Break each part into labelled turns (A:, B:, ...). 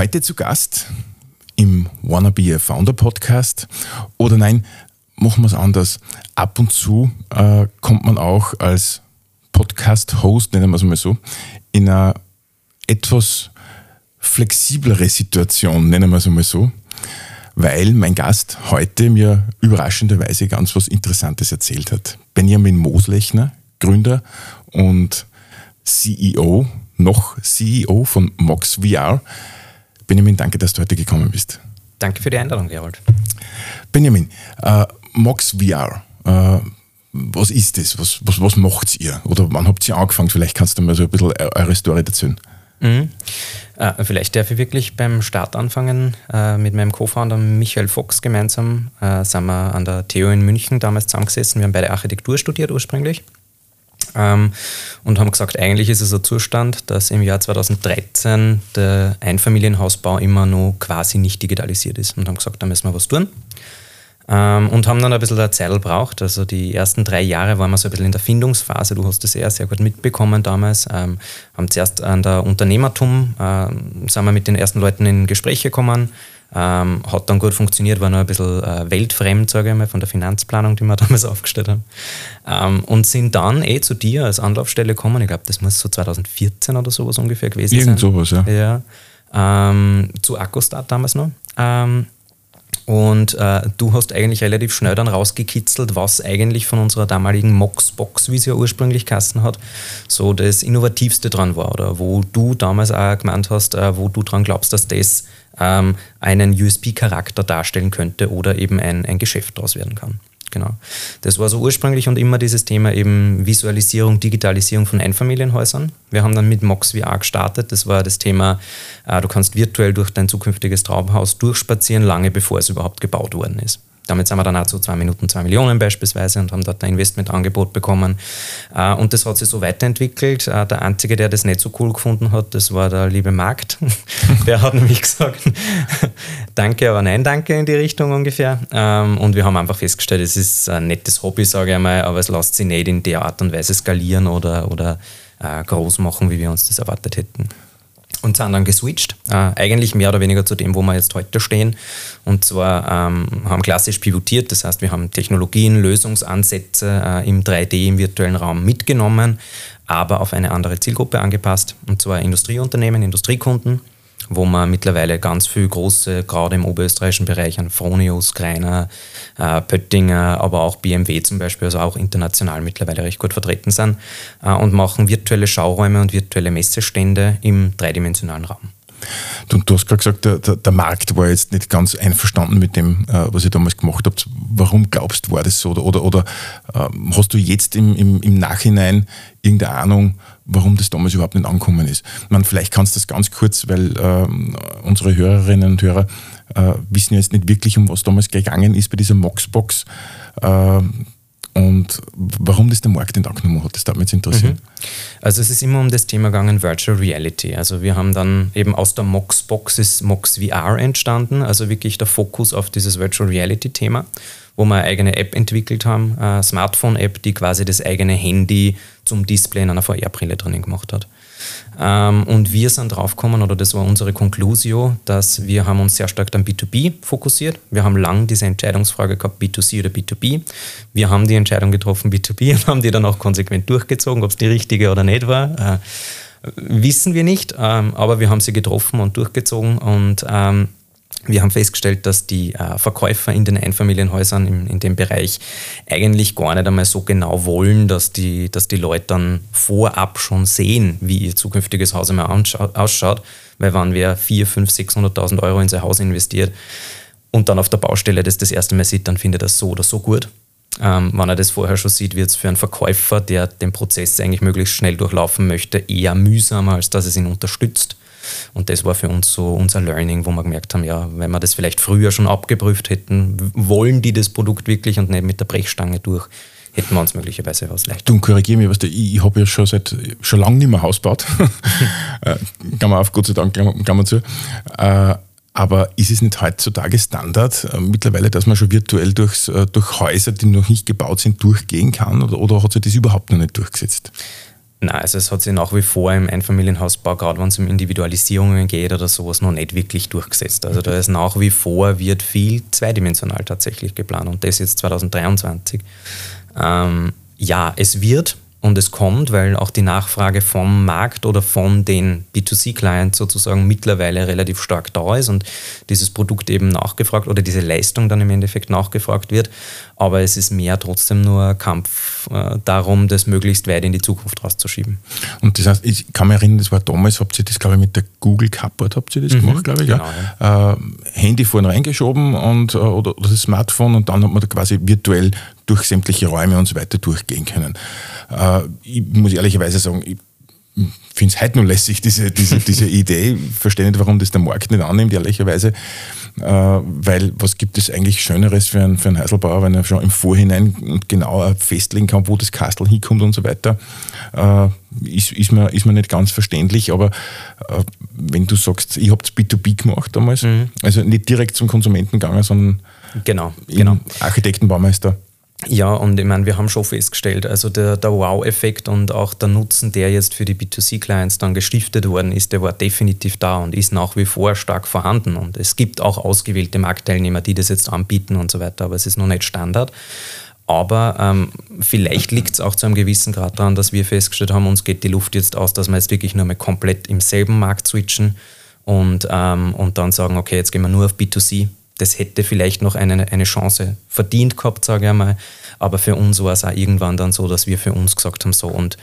A: Heute zu Gast im Wanna Be a Founder Podcast. Oder nein, machen wir es anders. Ab und zu äh, kommt man auch als Podcast-Host, nennen wir es mal so, in eine etwas flexiblere Situation, nennen wir es mal so, weil mein Gast heute mir überraschenderweise ganz was Interessantes erzählt hat. Benjamin Moslechner, Gründer und CEO, noch CEO von Mox VR. Benjamin, danke, dass du heute gekommen bist.
B: Danke für die Einladung, Gerold.
A: Benjamin, äh, Mox VR, äh, was ist das? Was, was, was macht ihr? Oder wann habt ihr angefangen? Vielleicht kannst du mal so ein bisschen eure Story dazu.
B: Mhm. Äh, vielleicht darf ich wirklich beim Start anfangen. Äh, mit meinem Co-Founder Michael Fox gemeinsam äh, sind wir an der TU in München damals zusammengesessen. Wir haben beide Architektur studiert ursprünglich. Ähm, und haben gesagt, eigentlich ist es ein Zustand, dass im Jahr 2013 der Einfamilienhausbau immer noch quasi nicht digitalisiert ist. Und haben gesagt, da müssen wir was tun. Ähm, und haben dann ein bisschen der Zeit gebraucht. Also die ersten drei Jahre waren wir so ein bisschen in der Findungsphase. Du hast das eher sehr gut mitbekommen damals. Ähm, haben zuerst an der Unternehmertum, ähm, sind wir mit den ersten Leuten in Gespräche gekommen. Ähm, hat dann gut funktioniert, war noch ein bisschen äh, weltfremd, sage ich mal, von der Finanzplanung, die wir damals aufgestellt haben. Ähm, und sind dann eh zu dir als Anlaufstelle gekommen. Ich glaube, das muss so 2014 oder sowas ungefähr gewesen
A: Irgend sein. Irgend
B: sowas, ja. ja ähm, zu Akkustart damals noch. Ähm, und äh, du hast eigentlich relativ schnell dann rausgekitzelt, was eigentlich von unserer damaligen Moxbox, wie sie ja ursprünglich Kassen hat, so das Innovativste dran war. Oder wo du damals auch gemeint hast, äh, wo du dran glaubst, dass das ähm, einen USP-Charakter darstellen könnte oder eben ein, ein Geschäft daraus werden kann. Genau. Das war so ursprünglich und immer dieses Thema eben Visualisierung, Digitalisierung von Einfamilienhäusern. Wir haben dann mit Mox VR gestartet. Das war das Thema, äh, du kannst virtuell durch dein zukünftiges Traumhaus durchspazieren, lange bevor es überhaupt gebaut worden ist. Damit sind wir dann auch zu zwei Minuten zwei Millionen beispielsweise und haben dort ein Investmentangebot bekommen. Äh, und das hat sich so weiterentwickelt. Äh, der Einzige, der das nicht so cool gefunden hat, das war der liebe Markt. der hat nämlich gesagt, danke, aber nein, danke in die Richtung ungefähr. Ähm, und wir haben einfach festgestellt, es ist ein nettes Hobby, sage ich einmal, aber es lässt sich nicht in der Art und Weise skalieren oder, oder äh, groß machen, wie wir uns das erwartet hätten und sind dann geswitcht, äh, eigentlich mehr oder weniger zu dem, wo wir jetzt heute stehen. Und zwar ähm, haben klassisch pivotiert, das heißt, wir haben Technologien, Lösungsansätze äh, im 3D, im virtuellen Raum mitgenommen, aber auf eine andere Zielgruppe angepasst, und zwar Industrieunternehmen, Industriekunden wo man mittlerweile ganz viel große, gerade im oberösterreichischen Bereich an Fronius, Greiner, äh, Pöttinger, aber auch BMW zum Beispiel, also auch international mittlerweile recht gut vertreten sind äh, und machen virtuelle Schauräume und virtuelle Messestände im dreidimensionalen Raum.
A: Du, du hast gerade gesagt, der, der, der, Markt war jetzt nicht ganz einverstanden mit dem, äh, was ihr damals gemacht habt. Warum glaubst du, war das so? Oder, oder, oder äh, hast du jetzt im, im, im Nachhinein irgendeine Ahnung, warum das damals überhaupt nicht angekommen ist? Man, vielleicht kannst du das ganz kurz, weil äh, unsere Hörerinnen und Hörer äh, wissen jetzt nicht wirklich, um was damals gegangen ist bei dieser Moxbox. Äh, und warum das der Markt nicht angenommen hat, das darf mich jetzt interessieren. Mhm.
B: Also es ist immer um das Thema gegangen Virtual Reality. Also wir haben dann eben aus der Moxbox ist Mox VR entstanden, also wirklich der Fokus auf dieses Virtual Reality Thema, wo wir eine eigene App entwickelt haben, eine Smartphone-App, die quasi das eigene Handy zum Display in einer VR-Brille drinnen gemacht hat. Ähm, und wir sind draufgekommen, oder das war unsere Conclusio, dass wir haben uns sehr stark am B2B fokussiert. Wir haben lang diese Entscheidungsfrage gehabt, B2C oder B2B. Wir haben die Entscheidung getroffen, B2B und haben die dann auch konsequent durchgezogen, ob es die richtige oder nicht war. Äh, wissen wir nicht, ähm, aber wir haben sie getroffen und durchgezogen und ähm, wir haben festgestellt, dass die äh, Verkäufer in den Einfamilienhäusern in, in, dem Bereich eigentlich gar nicht einmal so genau wollen, dass die, dass die Leute dann vorab schon sehen, wie ihr zukünftiges Haus einmal ausschaut. Weil wenn wer 4, 5, 600.000 Euro in sein Haus investiert und dann auf der Baustelle das das erste Mal sieht, dann findet er das so oder so gut. Ähm, wenn er das vorher schon sieht, wird es für einen Verkäufer, der den Prozess eigentlich möglichst schnell durchlaufen möchte, eher mühsamer, als dass es ihn unterstützt. Und das war für uns so unser Learning, wo wir gemerkt haben, ja, wenn wir das vielleicht früher schon abgeprüft hätten, wollen die das Produkt wirklich und nicht mit der Brechstange durch, hätten wir uns möglicherweise was leichter.
A: Du korrigier mich, weißt du, ich, ich habe ja schon seit schon lange nicht mehr Haus gebaut. Äh, kann man auf, Gott sei Dank, kann man zu. Äh, aber ist es nicht heutzutage Standard äh, mittlerweile, dass man schon virtuell durchs, durch Häuser, die noch nicht gebaut sind, durchgehen kann? Oder, oder hat sich das überhaupt noch nicht durchgesetzt?
B: Nein, also es hat sich nach wie vor im Einfamilienhausbau, gerade wenn es um Individualisierungen geht oder sowas, noch nicht wirklich durchgesetzt. Also da ist nach wie vor, wird viel zweidimensional tatsächlich geplant und das jetzt 2023. Ähm, ja, es wird, und es kommt, weil auch die Nachfrage vom Markt oder von den B2C-Clients sozusagen mittlerweile relativ stark da ist und dieses Produkt eben nachgefragt oder diese Leistung dann im Endeffekt nachgefragt wird. Aber es ist mehr trotzdem nur Kampf äh, darum, das möglichst weit in die Zukunft rauszuschieben.
A: Und das heißt, ich kann mich erinnern, das war damals, habt ihr das, glaube ich, mit der Google Cupboard habt ihr das mhm, gemacht, glaube ich, genau, ja. Äh, Handy vorne reingeschoben und, äh, oder, oder das Smartphone und dann hat man da quasi virtuell durch sämtliche Räume und so weiter durchgehen können. Äh, ich muss ehrlicherweise sagen, ich finde es heute nur lässig, diese, diese, diese Idee. Ich verstehe nicht, warum das der Markt nicht annimmt, ehrlicherweise. Äh, weil was gibt es eigentlich Schöneres für einen, für einen Heiselbauer, wenn er schon im Vorhinein genauer festlegen kann, wo das Kastel hinkommt und so weiter. Äh, ist, ist, mir, ist mir nicht ganz verständlich, aber äh, wenn du sagst, ich habe es B2B gemacht damals, mhm. also nicht direkt zum Konsumenten gegangen, sondern
B: genau, genau.
A: Architektenbaumeister.
B: Ja, und ich meine, wir haben schon festgestellt, also der, der Wow-Effekt und auch der Nutzen, der jetzt für die B2C-Clients dann gestiftet worden ist, der war definitiv da und ist nach wie vor stark vorhanden. Und es gibt auch ausgewählte Marktteilnehmer, die das jetzt anbieten und so weiter, aber es ist noch nicht Standard. Aber ähm, vielleicht liegt es auch zu einem gewissen Grad daran, dass wir festgestellt haben, uns geht die Luft jetzt aus, dass wir jetzt wirklich nur mal komplett im selben Markt switchen und, ähm, und dann sagen, okay, jetzt gehen wir nur auf B2C das hätte vielleicht noch eine, eine Chance verdient gehabt, sage ich einmal. Aber für uns war es auch irgendwann dann so, dass wir für uns gesagt haben, so und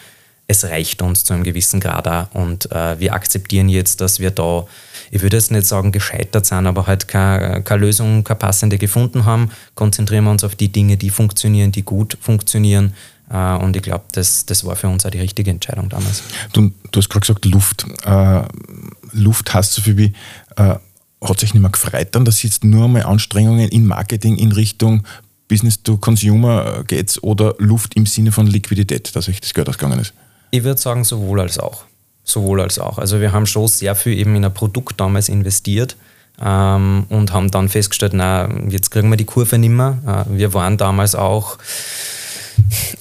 B: es reicht uns zu einem gewissen Grad auch. Und äh, wir akzeptieren jetzt, dass wir da, ich würde jetzt nicht sagen gescheitert sind, aber halt keine, keine Lösung, keine passende gefunden haben. Konzentrieren wir uns auf die Dinge, die funktionieren, die gut funktionieren. Äh, und ich glaube, das, das war für uns auch die richtige Entscheidung damals.
A: Du, du hast gerade gesagt, Luft. Äh, Luft heißt so viel wie, äh, hat sich nicht mehr gefreut dann, dass jetzt nur einmal Anstrengungen in Marketing in Richtung Business to Consumer äh, geht oder Luft im Sinne von Liquidität, dass euch das Geld ausgegangen ist?
B: Ich würde sagen, sowohl als auch. Sowohl als auch. Also wir haben schon sehr viel eben in ein Produkt damals investiert ähm, und haben dann festgestellt, na, jetzt kriegen wir die Kurve nicht mehr. Äh, wir waren damals auch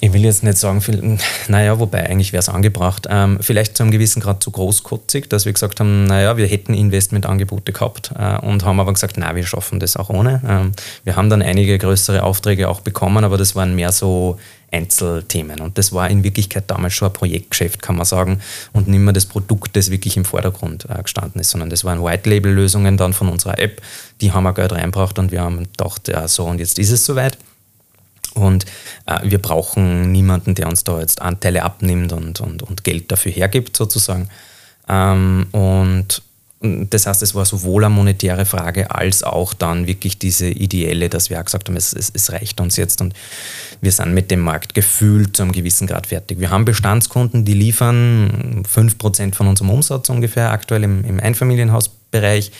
B: ich will jetzt nicht sagen, viel, naja, wobei eigentlich wäre es angebracht. Ähm, vielleicht zu einem gewissen Grad zu großkotzig, dass wir gesagt haben, naja, wir hätten Investmentangebote gehabt äh, und haben aber gesagt, na, wir schaffen das auch ohne. Ähm, wir haben dann einige größere Aufträge auch bekommen, aber das waren mehr so Einzelthemen. Und das war in Wirklichkeit damals schon ein Projektgeschäft, kann man sagen, und nicht mehr das Produkt, das wirklich im Vordergrund äh, gestanden ist, sondern das waren White-Label-Lösungen dann von unserer App, die haben wir Geld reinbracht und wir haben gedacht, ja, so und jetzt ist es soweit. Und äh, wir brauchen niemanden, der uns da jetzt Anteile abnimmt und, und, und Geld dafür hergibt, sozusagen. Ähm, und das heißt, es war sowohl eine monetäre Frage als auch dann wirklich diese ideelle, dass wir auch gesagt haben, es, es, es, reicht uns jetzt und wir sind mit dem Markt gefühlt zu einem gewissen Grad fertig. Wir haben Bestandskunden, die liefern 5% von unserem Umsatz ungefähr aktuell im, im Einfamilienhausbereich.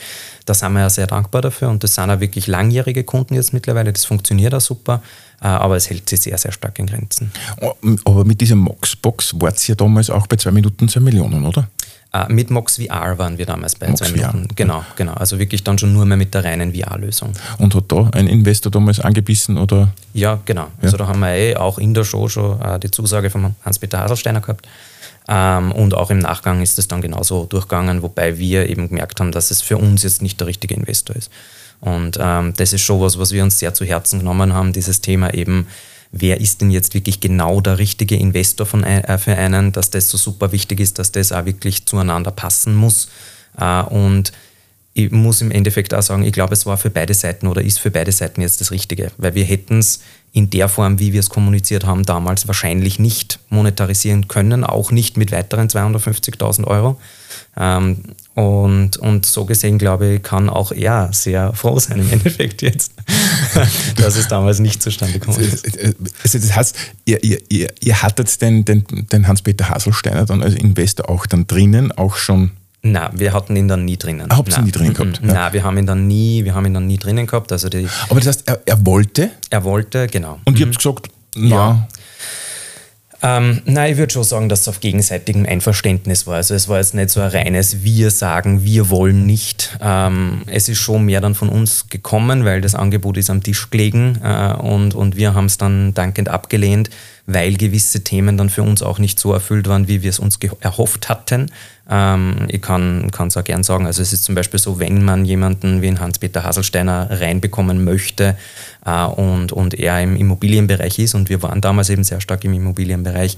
B: Da sind wir ja sehr dankbar dafür und das sind auch wirklich langjährige Kunden jetzt mittlerweile. Das funktioniert auch super. Äh, aber es hält sich sehr, sehr stark in Grenzen.
A: Oh, aber mit dieser Moxbox wart ihr damals auch bei zwei Minuten zwei Millionen, oder?
B: Uh, mit Mox VR waren wir damals bei Mox zwei Minuten. Genau, genau. Also wirklich dann schon nur mehr mit der reinen VR-Lösung.
A: Und hat da ein Investor damals angebissen? Oder?
B: Ja, genau. Ja. Also da haben wir eh auch in der Show schon uh, die Zusage von Hans-Peter Haselsteiner gehabt. Ähm, und auch im Nachgang ist es dann genauso durchgegangen, wobei wir eben gemerkt haben, dass es für uns jetzt nicht der richtige Investor ist. Und ähm, das ist schon was, was wir uns sehr zu Herzen genommen haben, dieses Thema eben, wer ist denn jetzt wirklich genau der richtige Investor von, äh, für einen, dass das so super wichtig ist, dass das auch wirklich zueinander passen muss. Äh, und ich muss im Endeffekt auch sagen, ich glaube, es war für beide Seiten oder ist für beide Seiten jetzt das Richtige, weil wir hätten es in der Form, wie wir es kommuniziert haben, damals wahrscheinlich nicht monetarisieren können, auch nicht mit weiteren 250.000 Euro. Ähm, und, und so gesehen, glaube ich, kann auch er sehr froh sein im Endeffekt jetzt, dass es damals nicht zustande gekommen ist.
A: Also das heißt, ihr, ihr, ihr, ihr hattet den, den, den Hans-Peter Haselsteiner dann als Investor auch dann drinnen, auch schon
B: Nein, wir hatten ihn dann nie drinnen.
A: Ah, habt ihr nie drinnen gehabt?
B: Ja. Nein, wir haben ihn dann nie, wir haben ihn dann nie drinnen gehabt. Also die,
A: Aber das heißt, er, er wollte?
B: Er wollte, genau.
A: Und mhm. ihr habt gesagt, na. Ja.
B: Ähm, nein, ich würde schon sagen, dass es auf gegenseitigem Einverständnis war. Also es war jetzt nicht so ein reines Wir sagen, wir wollen nicht. Ähm, es ist schon mehr dann von uns gekommen, weil das Angebot ist am Tisch gelegen äh, und, und wir haben es dann dankend abgelehnt weil gewisse Themen dann für uns auch nicht so erfüllt waren, wie wir es uns erhofft hatten. Ähm, ich kann es auch gern sagen, also es ist zum Beispiel so, wenn man jemanden wie Hans-Peter Haselsteiner reinbekommen möchte äh, und, und er im Immobilienbereich ist und wir waren damals eben sehr stark im Immobilienbereich,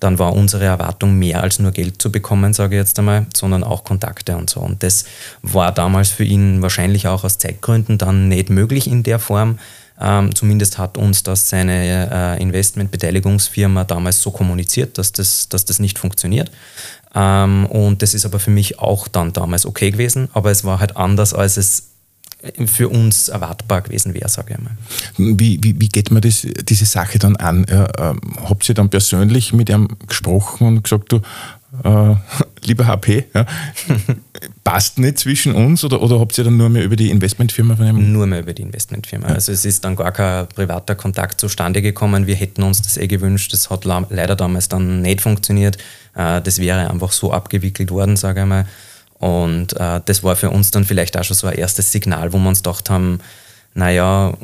B: dann war unsere Erwartung mehr als nur Geld zu bekommen, sage ich jetzt einmal, sondern auch Kontakte und so. Und das war damals für ihn wahrscheinlich auch aus Zeitgründen dann nicht möglich in der Form. Ähm, zumindest hat uns das seine äh, Investmentbeteiligungsfirma damals so kommuniziert, dass das, dass das nicht funktioniert. Ähm, und das ist aber für mich auch dann damals okay gewesen, aber es war halt anders, als es für uns erwartbar gewesen wäre, sage ich mal.
A: Wie, wie, wie geht man das, diese Sache dann an? Ja, ähm, habt ihr dann persönlich mit ihm gesprochen und gesagt, du, äh, lieber HP, ja, passt nicht zwischen uns oder, oder habt ihr dann nur mehr über die Investmentfirma von
B: ihm? Nur mehr über die Investmentfirma. Ja. Also es ist dann gar kein privater Kontakt zustande gekommen. Wir hätten uns das eh gewünscht. Das hat leider damals dann nicht funktioniert. Äh, das wäre einfach so abgewickelt worden, sage ich mal. Und äh, das war für uns dann vielleicht auch schon so ein erstes Signal, wo wir uns gedacht haben, naja,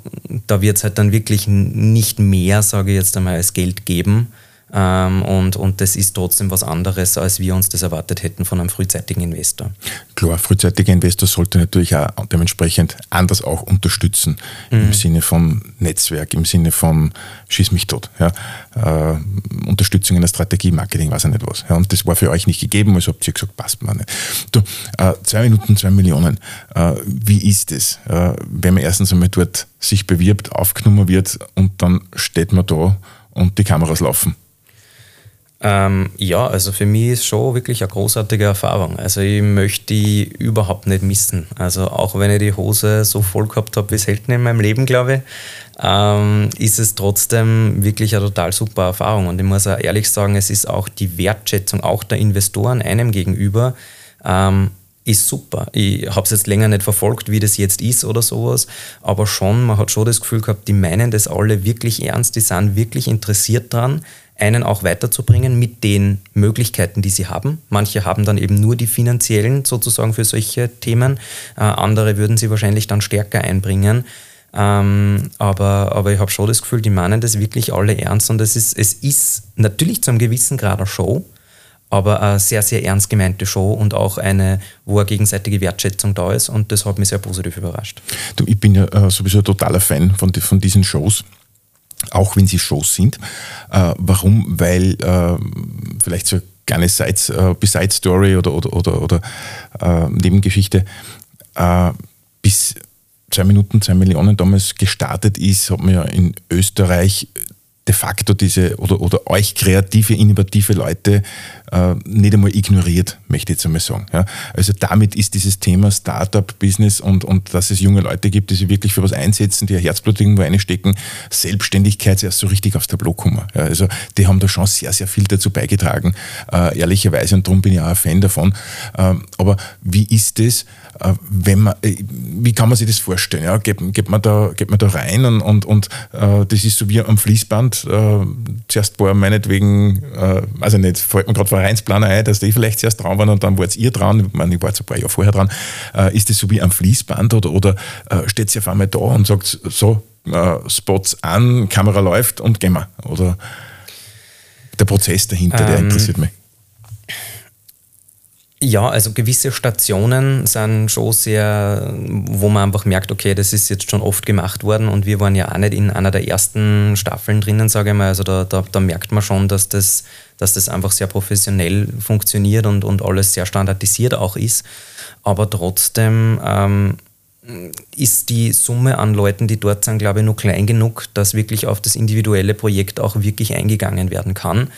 B: da wird es halt dann wirklich nicht mehr, sage ich jetzt einmal, als Geld geben ähm, und, und das ist trotzdem was anderes, als wir uns das erwartet hätten von einem frühzeitigen Investor.
A: Klar, frühzeitiger Investor sollte natürlich auch dementsprechend anders auch unterstützen, mhm. im Sinne von Netzwerk, im Sinne von Schieß mich tot. Ja. Äh, Unterstützung in der Strategie, Marketing, weiß ich nicht was. Ja. Und das war für euch nicht gegeben, also habt ihr gesagt, passt mir nicht. Du, äh, zwei Minuten, zwei Millionen. Äh, wie ist es, äh, wenn man erstens einmal dort sich bewirbt, aufgenommen wird und dann steht man da und die Kameras laufen?
B: Ähm, ja, also für mich ist schon wirklich eine großartige Erfahrung. Also ich möchte die überhaupt nicht missen. Also auch wenn ich die Hose so voll gehabt habe wie selten in meinem Leben, glaube ich, ähm, ist es trotzdem wirklich eine total super Erfahrung. Und ich muss auch ehrlich sagen, es ist auch die Wertschätzung auch der Investoren einem gegenüber. Ähm, ist super. Ich habe es jetzt länger nicht verfolgt, wie das jetzt ist oder sowas, aber schon, man hat schon das Gefühl gehabt, die meinen das alle wirklich ernst, die sind wirklich interessiert dran, einen auch weiterzubringen mit den Möglichkeiten, die sie haben. Manche haben dann eben nur die finanziellen sozusagen für solche Themen, äh, andere würden sie wahrscheinlich dann stärker einbringen. Ähm, aber, aber ich habe schon das Gefühl, die meinen das wirklich alle ernst und es ist, es ist natürlich zu einem gewissen Grad eine Show, aber eine sehr, sehr ernst gemeinte Show und auch eine, wo eine gegenseitige Wertschätzung da ist und das hat mich sehr positiv überrascht.
A: Du, ich bin ja äh, sowieso ein totaler Fan von, von diesen Shows auch wenn sie Shows sind. Äh, warum? Weil äh, vielleicht so eine kleine Side, äh, Side Story oder, oder, oder, oder äh, Nebengeschichte äh, bis zwei Minuten, zwei Millionen damals gestartet ist, hat man ja in Österreich de facto diese oder, oder euch kreative, innovative Leute äh, nicht einmal ignoriert, möchte ich jetzt einmal sagen. Ja. Also damit ist dieses Thema Startup-Business und, und dass es junge Leute gibt, die sich wirklich für was einsetzen, die ihr Herzblut irgendwo einstecken, Selbstständigkeit erst so richtig aufs Tableau kommen. Ja. Also die haben da schon sehr, sehr viel dazu beigetragen, äh, ehrlicherweise und darum bin ich auch ein Fan davon. Ähm, aber wie ist das, äh, wenn man, äh, wie kann man sich das vorstellen? Ja? Geht, geht, man, da, geht man da rein und, und, und äh, das ist so wie am Fließband. Äh, zuerst war meinetwegen, äh, also nicht, fällt mir gerade Vereinsplaner ein, dass die vielleicht zuerst waren und dann wart ihr dran. Ich meine, ich war jetzt ein paar Jahre vorher dran. Äh, ist das so wie am Fließband oder, oder äh, steht sie auf einmal da und sagt so, Spots an, Kamera läuft und gehen wir? Oder der Prozess dahinter, ähm, der interessiert mich.
B: Ja, also gewisse Stationen sind schon sehr, wo man einfach merkt, okay, das ist jetzt schon oft gemacht worden und wir waren ja auch nicht in einer der ersten Staffeln drinnen, sage ich mal. Also da, da, da merkt man schon, dass das, dass das einfach sehr professionell funktioniert und, und alles sehr standardisiert auch ist. Aber trotzdem ähm, ist die Summe an Leuten, die dort sind, glaube ich, nur klein genug, dass wirklich auf das individuelle Projekt auch wirklich eingegangen werden kann.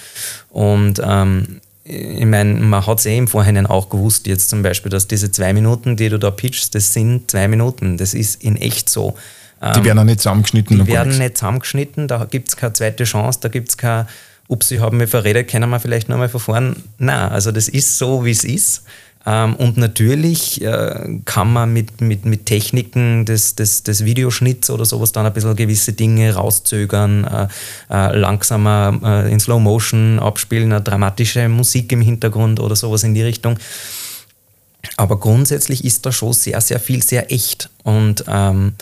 B: Und ähm, ich meine, man hat es eh im Vorhinein auch gewusst, jetzt zum Beispiel, dass diese zwei Minuten, die du da pitchst, das sind zwei Minuten. Das ist in echt so.
A: Die werden auch nicht zusammengeschnitten.
B: Die werden nicht zusammengeschnitten, da gibt es keine zweite Chance, da gibt es kein, ups, ich habe mich verredet, können wir vielleicht nochmal verfahren. Nein, also das ist so, wie es ist. Ähm, und natürlich äh, kann man mit, mit, mit Techniken des, des, des Videoschnitts oder sowas dann ein bisschen gewisse Dinge rauszögern, äh, äh, langsamer äh, in Slow Motion abspielen, eine dramatische Musik im Hintergrund oder sowas in die Richtung. Aber grundsätzlich ist da schon sehr, sehr viel sehr echt. Und ähm,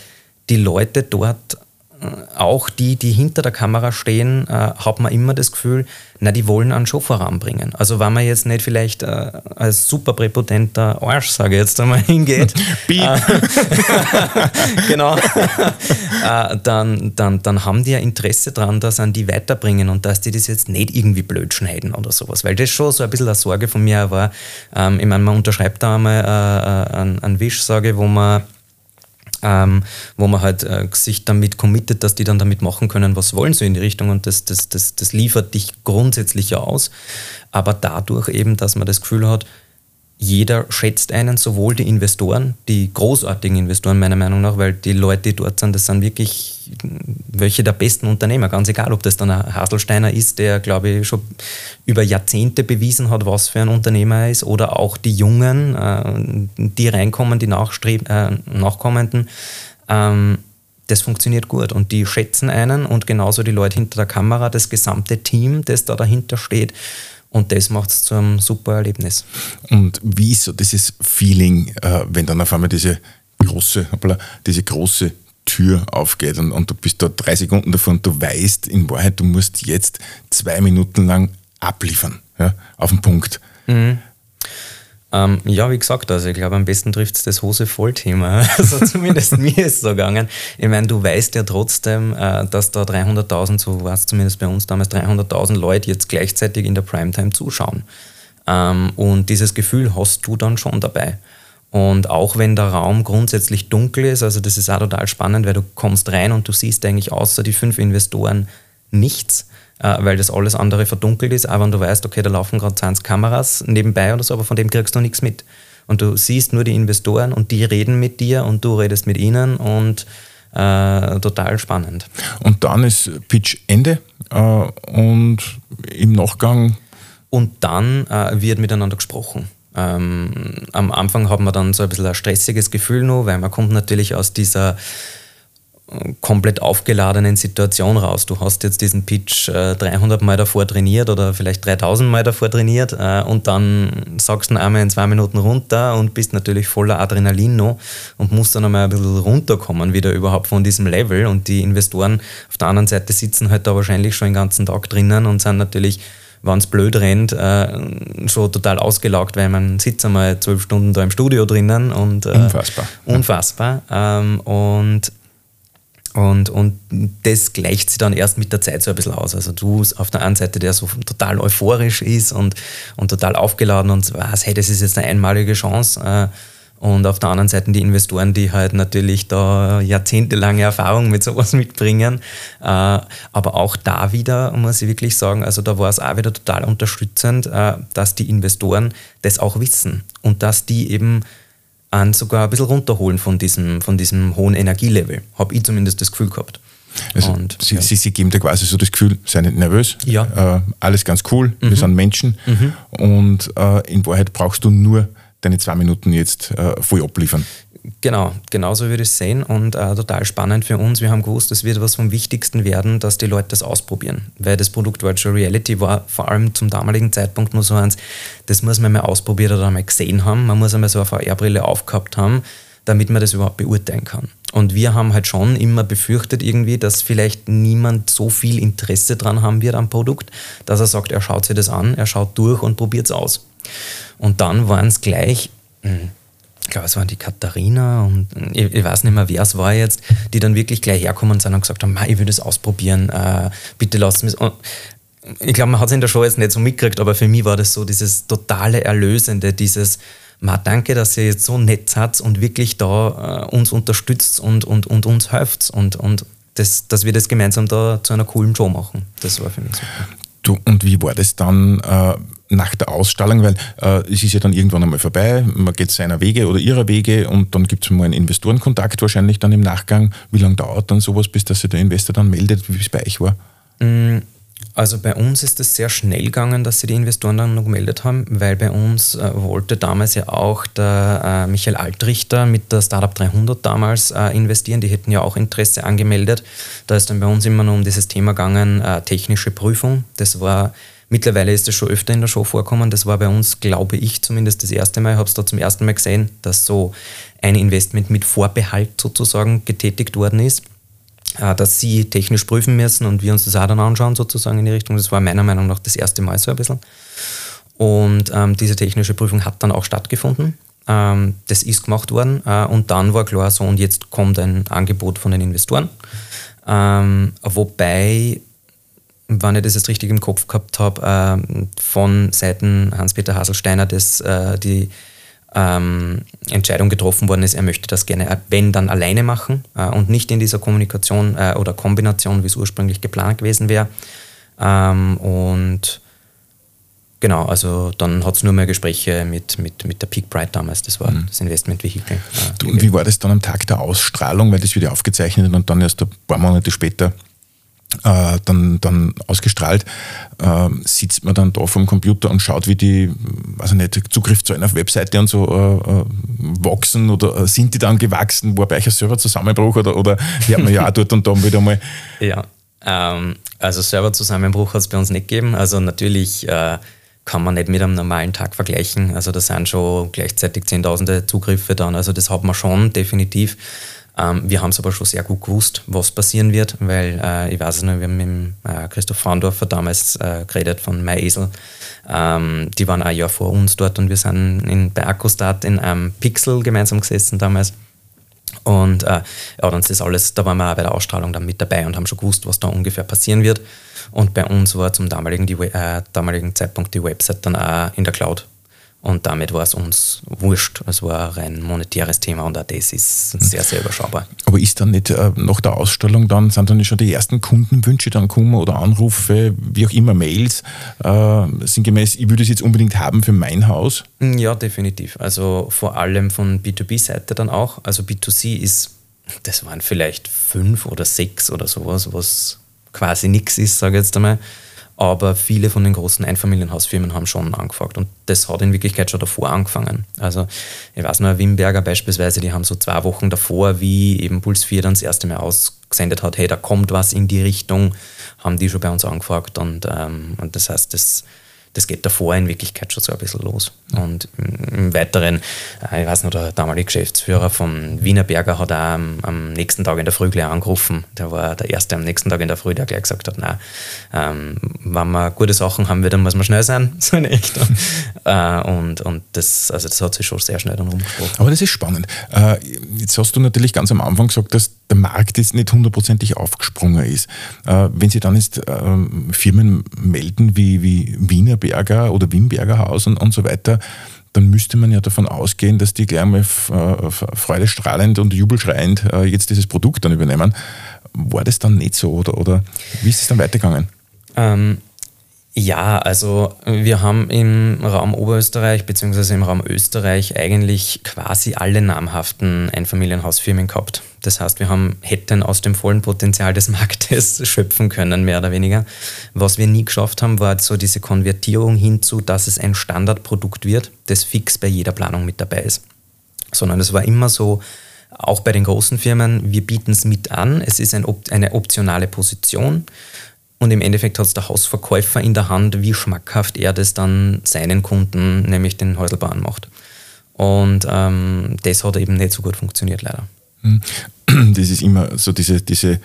B: die Leute dort auch die, die hinter der Kamera stehen, äh, hat man immer das Gefühl, na, die wollen einen schon voranbringen. Also wenn man jetzt nicht vielleicht äh, als super präpotenter Arsch, sage ich jetzt einmal, hingeht, äh, genau, äh, dann, dann, dann haben die ja Interesse daran, dass an die weiterbringen und dass die das jetzt nicht irgendwie blöd schneiden oder sowas. Weil das schon so ein bisschen eine Sorge von mir war. Ähm, ich meine, man unterschreibt da einmal äh, äh einen, einen Wisch, sage wo man ähm, wo man halt äh, sich damit committet, dass die dann damit machen können, was wollen so in die Richtung und das, das, das, das liefert dich grundsätzlich ja aus. Aber dadurch eben, dass man das Gefühl hat, jeder schätzt einen, sowohl die Investoren, die großartigen Investoren meiner Meinung nach, weil die Leute, die dort sind, das sind wirklich welche der besten Unternehmer, ganz egal, ob das dann ein Haselsteiner ist, der, glaube ich, schon über Jahrzehnte bewiesen hat, was für ein Unternehmer er ist, oder auch die Jungen, äh, die reinkommen, die äh, Nachkommenden. Ähm, das funktioniert gut und die schätzen einen und genauso die Leute hinter der Kamera, das gesamte Team, das da dahinter steht. Und das macht es zu einem super Erlebnis.
A: Und wie ist so dieses Feeling, äh, wenn dann auf einmal diese große, diese große Tür aufgeht und, und du bist da drei Sekunden davor und du weißt in Wahrheit, du musst jetzt zwei Minuten lang abliefern, ja, auf den Punkt. Mhm.
B: Ähm, ja, wie gesagt, also ich glaube, am besten trifft es das Hose-Voll-Thema. Also zumindest mir ist es so gegangen. Ich meine, du weißt ja trotzdem, äh, dass da 300.000, so war es zumindest bei uns damals, 300.000 Leute jetzt gleichzeitig in der Primetime zuschauen. Ähm, und dieses Gefühl hast du dann schon dabei. Und auch wenn der Raum grundsätzlich dunkel ist, also das ist auch total spannend, weil du kommst rein und du siehst eigentlich außer die fünf Investoren nichts weil das alles andere verdunkelt ist. Aber wenn du weißt, okay, da laufen gerade 20 Kameras nebenbei oder so, aber von dem kriegst du nichts mit. Und du siehst nur die Investoren und die reden mit dir und du redest mit ihnen und äh, total spannend.
A: Und dann ist Pitch Ende äh, und im Nachgang.
B: Und dann äh, wird miteinander gesprochen. Ähm, am Anfang hat man dann so ein bisschen ein stressiges Gefühl nur, weil man kommt natürlich aus dieser komplett aufgeladenen Situation raus. Du hast jetzt diesen Pitch äh, 300 Mal davor trainiert oder vielleicht 3000 Mal davor trainiert äh, und dann sagst du ihn einmal in zwei Minuten runter und bist natürlich voller Adrenalin noch und musst dann einmal ein bisschen runterkommen wieder überhaupt von diesem Level und die Investoren auf der anderen Seite sitzen halt da wahrscheinlich schon den ganzen Tag drinnen und sind natürlich wenn es blöd rennt, äh, schon total ausgelaugt, weil man sitzt einmal zwölf Stunden da im Studio drinnen und
A: äh, unfassbar.
B: Unfassbar. Ähm, und und, und das gleicht sich dann erst mit der Zeit so ein bisschen aus. Also du auf der einen Seite, der so total euphorisch ist und, und total aufgeladen und weiß, hey, das ist jetzt eine einmalige Chance. Äh, und auf der anderen Seite die Investoren, die halt natürlich da jahrzehntelange Erfahrung mit sowas mitbringen. Äh, aber auch da wieder, muss ich wirklich sagen, also da war es auch wieder total unterstützend, äh, dass die Investoren das auch wissen und dass die eben an sogar ein bisschen runterholen von diesem, von diesem hohen Energielevel. Habe ich zumindest das Gefühl gehabt.
A: Also und, sie, ja. sie, sie, geben dir quasi so das Gefühl, sei nicht nervös,
B: ja.
A: äh, alles ganz cool, mhm. wir sind Menschen mhm. und äh, in Wahrheit brauchst du nur deine zwei Minuten jetzt äh, voll abliefern.
B: Genau, genauso würde ich es sehen und äh, total spannend für uns. Wir haben gewusst, es wird was vom Wichtigsten werden, dass die Leute das ausprobieren. Weil das Produkt Virtual Reality war vor allem zum damaligen Zeitpunkt nur so eins, das muss man mal ausprobiert oder einmal gesehen haben. Man muss einmal so eine VR-Brille aufgehabt haben, damit man das überhaupt beurteilen kann. Und wir haben halt schon immer befürchtet irgendwie, dass vielleicht niemand so viel Interesse dran haben wird am Produkt, dass er sagt, er schaut sich das an, er schaut durch und probiert es aus. Und dann waren es gleich hm, ich glaube, es waren die Katharina und ich, ich, weiß nicht mehr, wer es war jetzt, die dann wirklich gleich herkommen sind und gesagt haben, ich will das ausprobieren, äh, bitte lasst mich. ich glaube, man hat es in der Show jetzt nicht so mitgekriegt, aber für mich war das so dieses totale Erlösende, dieses, ma danke, dass ihr jetzt so nett seid und wirklich da äh, uns unterstützt und, und, und uns helft und, und das, dass wir das gemeinsam da zu einer coolen Show machen. Das war für mich super.
A: Du, und wie war das dann? Äh nach der Ausstrahlung, weil äh, es ist ja dann irgendwann einmal vorbei, man geht seiner Wege oder ihrer Wege und dann gibt es mal einen Investorenkontakt wahrscheinlich dann im Nachgang. Wie lange dauert dann sowas, bis dass sich der Investor dann meldet, wie es bei euch war?
B: Also bei uns ist es sehr schnell gegangen, dass sich die Investoren dann noch gemeldet haben, weil bei uns äh, wollte damals ja auch der äh, Michael Altrichter mit der Startup 300 damals äh, investieren. Die hätten ja auch Interesse angemeldet. Da ist dann bei uns immer nur um dieses Thema gegangen, äh, technische Prüfung. Das war Mittlerweile ist das schon öfter in der Show vorkommen. Das war bei uns, glaube ich, zumindest das erste Mal. Ich habe es da zum ersten Mal gesehen, dass so ein Investment mit Vorbehalt sozusagen getätigt worden ist. Äh, dass sie technisch prüfen müssen und wir uns das auch dann anschauen, sozusagen in die Richtung. Das war meiner Meinung nach das erste Mal so ein bisschen. Und ähm, diese technische Prüfung hat dann auch stattgefunden. Ähm, das ist gemacht worden äh, und dann war klar so, und jetzt kommt ein Angebot von den Investoren. Ähm, wobei, wenn ich das jetzt richtig im Kopf gehabt habe, äh, von Seiten Hans-Peter Haselsteiner das, äh, die ähm, Entscheidung getroffen worden ist, er möchte das gerne, wenn dann alleine machen äh, und nicht in dieser Kommunikation äh, oder Kombination, wie es ursprünglich geplant gewesen wäre. Ähm, und genau, also dann hat es nur mehr Gespräche mit, mit, mit der Peak Bright damals, das war mhm. das Investmentvehikel.
A: Äh, und wie war das dann am Tag der Ausstrahlung, weil das wird ja aufgezeichnet und dann erst ein paar Monate später äh, dann, dann ausgestrahlt, äh, sitzt man dann da vom Computer und schaut, wie die, weiß nicht, Zugriffszahlen auf Webseite und so äh, äh wachsen oder äh, sind die dann gewachsen? War bei euch ein Serverzusammenbruch oder, oder hört man ja auch dort und da wieder mal?
B: Ja, ähm, also Serverzusammenbruch hat es bei uns nicht gegeben. Also natürlich äh, kann man nicht mit einem normalen Tag vergleichen. Also da sind schon gleichzeitig Zehntausende Zugriffe dann. Also das hat man schon definitiv. Ähm, wir haben es aber schon sehr gut gewusst, was passieren wird, weil äh, ich weiß es noch, wir haben mit äh, Christoph Faundorfer damals äh, geredet von MyEsel. Ähm, die waren ein Jahr vor uns dort und wir sind in, bei Akkostat in einem Pixel gemeinsam gesessen damals. Und äh, ja, dann ist alles, da waren wir auch bei der Ausstrahlung dann mit dabei und haben schon gewusst, was da ungefähr passieren wird. Und bei uns war zum damaligen, die, äh, damaligen Zeitpunkt die Website dann auch in der Cloud und damit war es uns wurscht. Es war ein rein monetäres Thema und auch das ist sehr, sehr überschaubar.
A: Aber ist dann nicht äh, nach der Ausstellung dann, sind dann schon die ersten Kundenwünsche dann kommen oder Anrufe, wie auch immer, Mails, äh, sinngemäß, ich würde es jetzt unbedingt haben für mein Haus?
B: Ja, definitiv. Also vor allem von B2B-Seite dann auch. Also B2C ist, das waren vielleicht fünf oder sechs oder sowas, was quasi nichts ist, sage ich jetzt einmal aber viele von den großen Einfamilienhausfirmen haben schon angefragt und das hat in Wirklichkeit schon davor angefangen. Also ich weiß noch, Wimberger beispielsweise, die haben so zwei Wochen davor, wie eben Puls 4 dann das erste Mal ausgesendet hat, hey, da kommt was in die Richtung, haben die schon bei uns angefragt und, ähm, und das heißt, das das geht davor in Wirklichkeit schon so ein bisschen los. Und im Weiteren, äh, ich weiß noch, der damalige Geschäftsführer vom Wiener Berger hat auch am, am, nächsten Tag in der Früh gleich angerufen. Der war der Erste am nächsten Tag in der Früh, der gleich gesagt hat, na, ähm, wenn wir gute Sachen haben will, dann muss man schnell sein, so in Richtung. äh, und und das, also das hat sich schon sehr schnell dann rumgesprochen.
A: Aber das ist spannend. Äh, jetzt hast du natürlich ganz am Anfang gesagt, dass der Markt jetzt nicht hundertprozentig aufgesprungen ist. Äh, wenn Sie dann jetzt ähm, Firmen melden wie, wie Wiener Berger oder Wimberger Haus und, und so weiter, dann müsste man ja davon ausgehen, dass die gleich mal äh, freudestrahlend und jubelschreiend äh, jetzt dieses Produkt dann übernehmen. War das dann nicht so oder, oder wie ist es dann weitergegangen?
B: Ähm, ja, also wir haben im Raum Oberösterreich bzw. im Raum Österreich eigentlich quasi alle namhaften Einfamilienhausfirmen gehabt. Das heißt, wir haben, hätten aus dem vollen Potenzial des Marktes schöpfen können, mehr oder weniger. Was wir nie geschafft haben, war so diese Konvertierung hinzu, dass es ein Standardprodukt wird, das fix bei jeder Planung mit dabei ist. Sondern es war immer so, auch bei den großen Firmen, wir bieten es mit an, es ist ein, eine optionale Position und im Endeffekt hat es der Hausverkäufer in der Hand, wie schmackhaft er das dann seinen Kunden, nämlich den Häuselbauern macht. Und ähm, das hat eben nicht so gut funktioniert, leider.
A: Hm. Das ist immer so diese, diese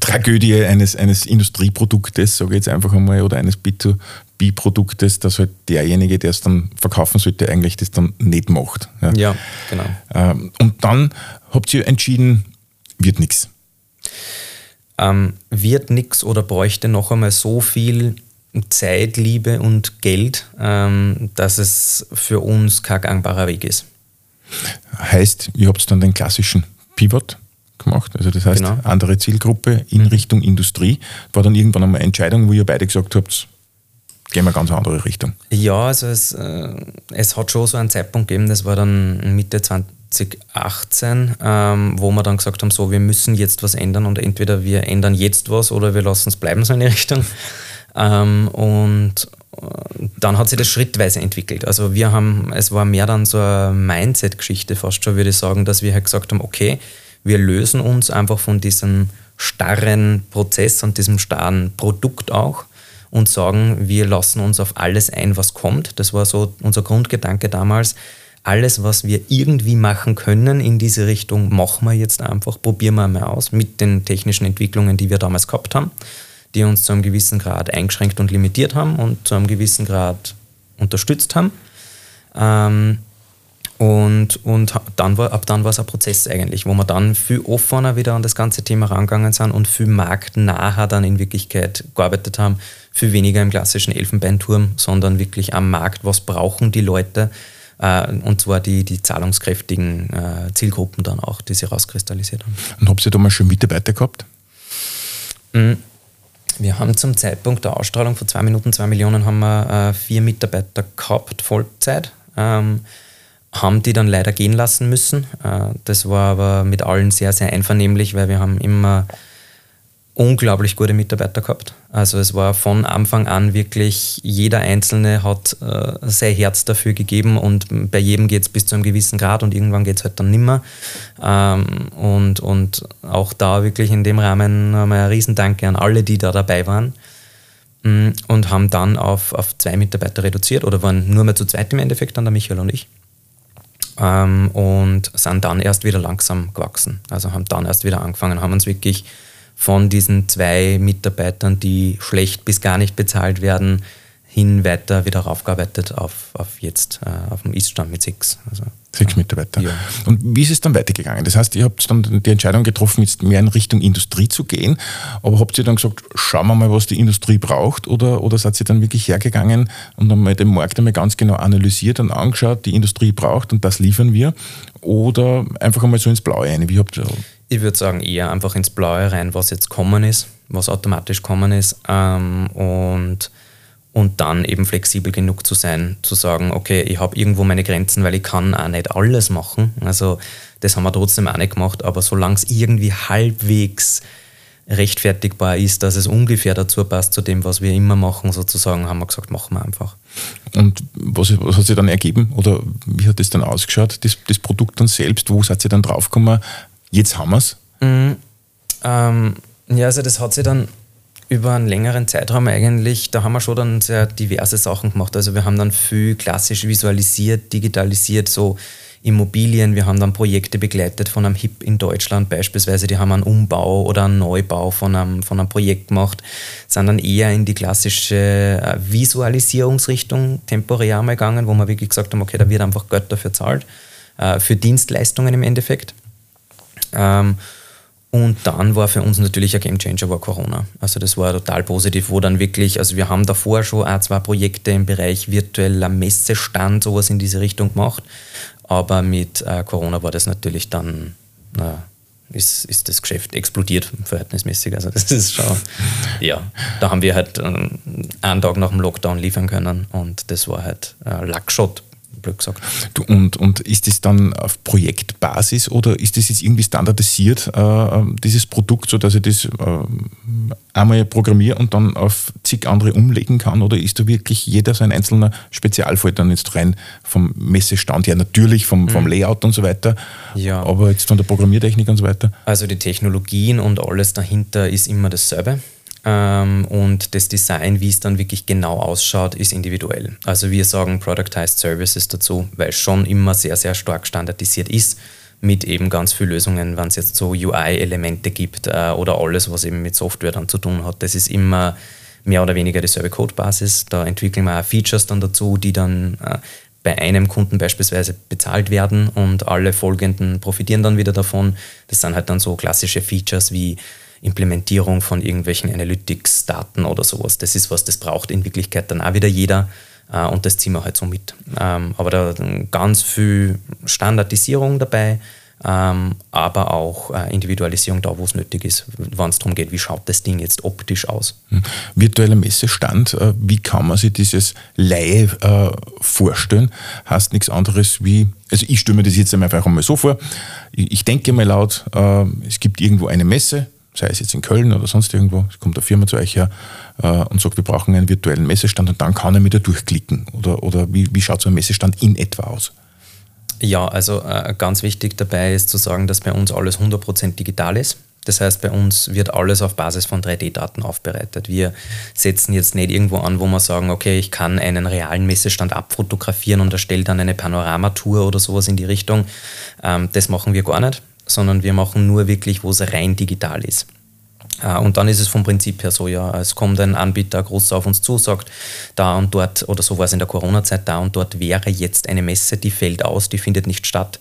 A: Tragödie eines, eines Industrieproduktes, sage ich jetzt einfach einmal, oder eines B2B-Produktes, dass halt derjenige, der es dann verkaufen sollte, eigentlich das dann nicht macht.
B: Ja, ja genau.
A: Ähm, und dann habt ihr entschieden, wird nichts
B: ähm, wird nichts oder bräuchte noch einmal so viel Zeit, Liebe und Geld, ähm, dass es für uns kein gangbarer Weg ist.
A: Heißt, ihr habt dann den klassischen Pivot gemacht, also das heißt genau. andere Zielgruppe in mhm. Richtung Industrie. War dann irgendwann einmal eine Entscheidung, wo ihr beide gesagt habt, gehen wir ganz andere Richtung.
B: Ja, also es, äh, es hat schon so einen Zeitpunkt gegeben, das war dann Mitte 20, 2018, ähm, wo wir dann gesagt haben, so, wir müssen jetzt was ändern und entweder wir ändern jetzt was oder wir lassen es bleiben so in die Richtung. Ähm, und äh, dann hat sich das schrittweise entwickelt. Also wir haben, es war mehr dann so eine Mindset-Geschichte fast schon, würde ich sagen, dass wir halt gesagt haben, okay, wir lösen uns einfach von diesem starren Prozess und diesem starren Produkt auch und sagen, wir lassen uns auf alles ein, was kommt. Das war so unser Grundgedanke damals. Alles, was wir irgendwie machen können in diese Richtung, machen wir jetzt einfach, probieren wir mal aus mit den technischen Entwicklungen, die wir damals gehabt haben, die uns zu einem gewissen Grad eingeschränkt und limitiert haben und zu einem gewissen Grad unterstützt haben. Ähm, und, und dann war, ab dann war es ein Prozess eigentlich, wo wir dann viel offener wieder an das ganze Thema rangegangen sind und viel marktnaher dann in Wirklichkeit gearbeitet haben. Viel weniger im klassischen Elfenbeinturm, sondern wirklich am Markt, was brauchen die Leute äh, und zwar die, die zahlungskräftigen äh, Zielgruppen dann auch, die sie rauskristallisiert haben.
A: Und habt ihr da mal schon Mitarbeiter gehabt?
B: Mhm. Wir haben zum Zeitpunkt der Ausstrahlung von zwei Minuten, zwei Millionen, haben wir äh, vier Mitarbeiter gehabt, Vollzeit. Ähm, haben die dann leider gehen lassen müssen. Äh, das war aber mit allen sehr, sehr einvernehmlich, weil wir haben immer unglaublich gute Mitarbeiter gehabt. Also es war von Anfang an wirklich, jeder Einzelne hat äh, sein Herz dafür gegeben und bei jedem geht es bis zu einem gewissen Grad und irgendwann geht es halt dann nimmer. Ähm, und, und auch da wirklich in dem Rahmen einmal ein Riesendanke an alle, die da dabei waren mm, und haben dann auf, auf zwei Mitarbeiter reduziert oder waren nur mehr zu zweit im Endeffekt, dann der Michael und ich ähm, und sind dann erst wieder langsam gewachsen. Also haben dann erst wieder angefangen, haben uns wirklich von diesen zwei Mitarbeitern, die schlecht bis gar nicht bezahlt werden, hin weiter wieder raufgearbeitet auf, auf jetzt, äh, auf dem Ist-Stand mit sechs.
A: Also, sechs Mitarbeiter. Ja. Und wie ist es dann weitergegangen? Das heißt, ihr habt dann die Entscheidung getroffen, jetzt mehr in Richtung Industrie zu gehen, aber habt ihr dann gesagt, schauen wir mal, was die Industrie braucht oder, oder seid ihr dann wirklich hergegangen und einmal den Markt einmal ganz genau analysiert und angeschaut, die Industrie braucht und das liefern wir oder einfach einmal so ins Blaue ein? Wie habt ihr
B: ich würde sagen, eher einfach ins Blaue rein, was jetzt kommen ist, was automatisch kommen ist. Ähm, und, und dann eben flexibel genug zu sein, zu sagen, okay, ich habe irgendwo meine Grenzen, weil ich kann auch nicht alles machen. Also das haben wir trotzdem auch nicht gemacht, aber solange es irgendwie halbwegs rechtfertigbar ist, dass es ungefähr dazu passt zu dem, was wir immer machen, sozusagen, haben wir gesagt, machen wir einfach.
A: Und was, was hat sich dann ergeben oder wie hat das dann ausgeschaut, das, das Produkt dann selbst? Wo seid ihr dann draufgekommen? Jetzt haben wir es.
B: Mhm. Ähm, ja, also das hat sich dann über einen längeren Zeitraum eigentlich, da haben wir schon dann sehr diverse Sachen gemacht. Also wir haben dann viel klassisch visualisiert, digitalisiert, so Immobilien. Wir haben dann Projekte begleitet von einem HIP in Deutschland beispielsweise. Die haben einen Umbau oder einen Neubau von einem, von einem Projekt gemacht, sind dann eher in die klassische äh, Visualisierungsrichtung temporär mal gegangen, wo wir wirklich gesagt haben, okay, da wird einfach Geld dafür zahlt, äh, für Dienstleistungen im Endeffekt. Ähm, und dann war für uns natürlich ein Gamechanger war Corona. Also das war total positiv, wo dann wirklich, also wir haben davor schon ein, zwei Projekte im Bereich virtueller Messestand, sowas in diese Richtung gemacht. Aber mit äh, Corona war das natürlich dann, äh, ist, ist das Geschäft explodiert verhältnismäßig. Also das ist schon, ja, da haben wir halt äh, einen Tag nach dem Lockdown liefern können und das war halt äh, Lackshot blöd gesagt.
A: Du, und, und ist das dann auf Projektbasis oder ist das jetzt irgendwie standardisiert, äh, ähm, dieses Produkt, sodass ich das äh, einmal programmiere und dann auf zig andere umlegen kann? Oder ist da wirklich jeder so ein einzelner Spezialfall dann jetzt rein vom Messestand her? Natürlich vom, vom mhm. Layout und so weiter, ja. aber jetzt von der Programmiertechnik und so weiter?
B: Also die Technologien und alles dahinter ist immer dasselbe. Ähm, und das Design, wie es dann wirklich genau ausschaut, ist individuell. Also wir sagen Productized Services dazu, weil es schon immer sehr, sehr stark standardisiert ist mit eben ganz vielen Lösungen, wenn es jetzt so UI-Elemente gibt äh, oder alles, was eben mit Software dann zu tun hat. Das ist immer mehr oder weniger dieselbe Codebasis. Da entwickeln wir auch Features dann dazu, die dann äh, bei einem Kunden beispielsweise bezahlt werden und alle folgenden profitieren dann wieder davon. Das sind halt dann so klassische Features wie Implementierung von irgendwelchen Analytics-Daten oder sowas. Das ist was, das braucht in Wirklichkeit dann auch wieder jeder äh, und das ziehen wir halt so mit. Ähm, aber da ganz viel Standardisierung dabei, ähm, aber auch äh, Individualisierung da, wo es nötig ist, wenn es darum geht, wie schaut das Ding jetzt optisch aus.
A: Hm. Virtueller Messestand, äh, wie kann man sich dieses Laie äh, vorstellen? Heißt nichts anderes wie, also ich stelle mir das jetzt einfach einmal so vor, ich, ich denke mal laut, äh, es gibt irgendwo eine Messe, sei es jetzt in Köln oder sonst irgendwo, es kommt eine Firma zu euch her äh, und sagt, wir brauchen einen virtuellen Messestand und dann kann er wieder durchklicken. Oder, oder wie, wie schaut so ein Messestand in etwa aus?
B: Ja, also äh, ganz wichtig dabei ist zu sagen, dass bei uns alles 100% digital ist. Das heißt, bei uns wird alles auf Basis von 3D-Daten aufbereitet. Wir setzen jetzt nicht irgendwo an, wo wir sagen, okay, ich kann einen realen Messestand abfotografieren und erstelle dann eine Panoramatour oder sowas in die Richtung. Ähm, das machen wir gar nicht, sondern wir machen nur wirklich, wo es rein digital ist. Äh, und dann ist es vom Prinzip her so, ja, es kommt ein Anbieter groß auf uns zu, sagt, da und dort, oder so war es in der Corona-Zeit, da und dort wäre jetzt eine Messe, die fällt aus, die findet nicht statt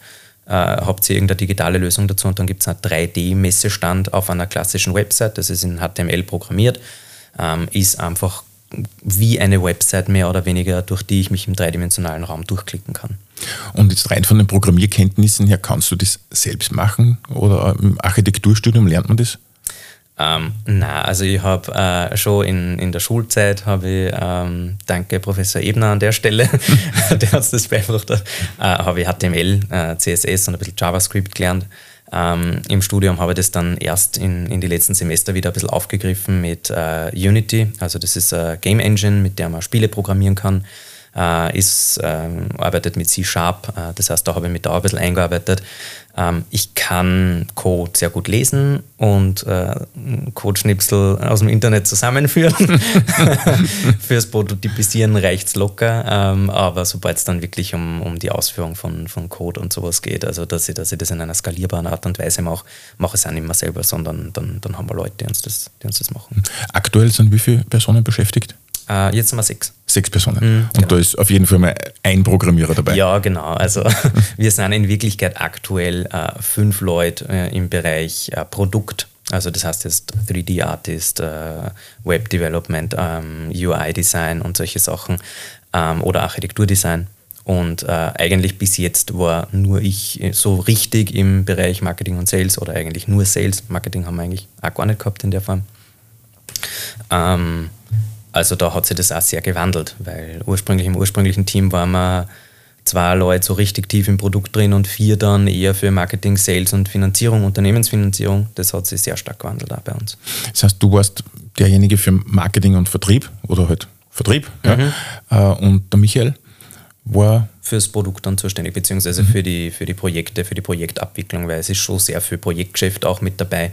B: äh, habt ihr irgendeine digitale Lösung dazu und dann gibt es einen 3D-Messestand auf einer klassischen Website, das ist in HTML programmiert, ähm, ist einfach wie eine Website mehr oder weniger, durch die ich mich im dreidimensionalen Raum durchklicken kann.
A: Und jetzt rein von den Programmierkenntnissen her, kannst du das selbst machen oder im Architekturstudium lernt man das?
B: Ähm, na, also ich habe äh, schon in, in der Schulzeit habe ich, ähm, danke Professor Ebner an der Stelle, der hat das beigebracht, äh, habe ich HTML, äh, CSS und ein bisschen JavaScript gelernt. Ähm, Im Studium habe ich das dann erst in, in die letzten Semester wieder ein bisschen aufgegriffen mit äh, Unity, also das ist eine Game Engine, mit der man Spiele programmieren kann. Äh, ist, ähm, arbeitet mit C-Sharp, äh, das heißt, da habe ich mich da ein bisschen eingearbeitet. Ähm, ich kann Code sehr gut lesen und äh, Codeschnipsel aus dem Internet zusammenführen. Fürs Prototypisieren reicht es locker, ähm, aber sobald es dann wirklich um, um die Ausführung von, von Code und sowas geht, also dass ich, dass ich das in einer skalierbaren Art und Weise mache, mache ich es auch nicht mehr selber, sondern dann, dann haben wir Leute, die uns das, die uns das machen.
A: Aktuell sind wie viele Personen beschäftigt?
B: Äh, jetzt sind wir sechs.
A: Sechs Personen. Mhm, und genau. da ist auf jeden Fall mal ein Programmierer dabei.
B: Ja, genau. Also wir sind in Wirklichkeit aktuell äh, fünf Leute äh, im Bereich äh, Produkt. Also das heißt jetzt 3D-Artist, äh, Web-Development, ähm, UI-Design und solche Sachen ähm, oder Architekturdesign. Und äh, eigentlich bis jetzt war nur ich so richtig im Bereich Marketing und Sales oder eigentlich nur Sales. Marketing haben wir eigentlich auch gar nicht gehabt in der Form. Ähm, also da hat sich das auch sehr gewandelt, weil ursprünglich im ursprünglichen Team waren wir zwei Leute so richtig tief im Produkt drin und vier dann eher für Marketing, Sales und Finanzierung, Unternehmensfinanzierung. Das hat sich sehr stark gewandelt auch bei uns.
A: Das heißt, du warst derjenige für Marketing und Vertrieb oder halt Vertrieb mhm. ja, äh, und der Michael war
B: fürs Produkt dann zuständig, beziehungsweise mhm. für, die, für die Projekte, für die Projektabwicklung, weil es ist schon sehr viel Projektgeschäft auch mit dabei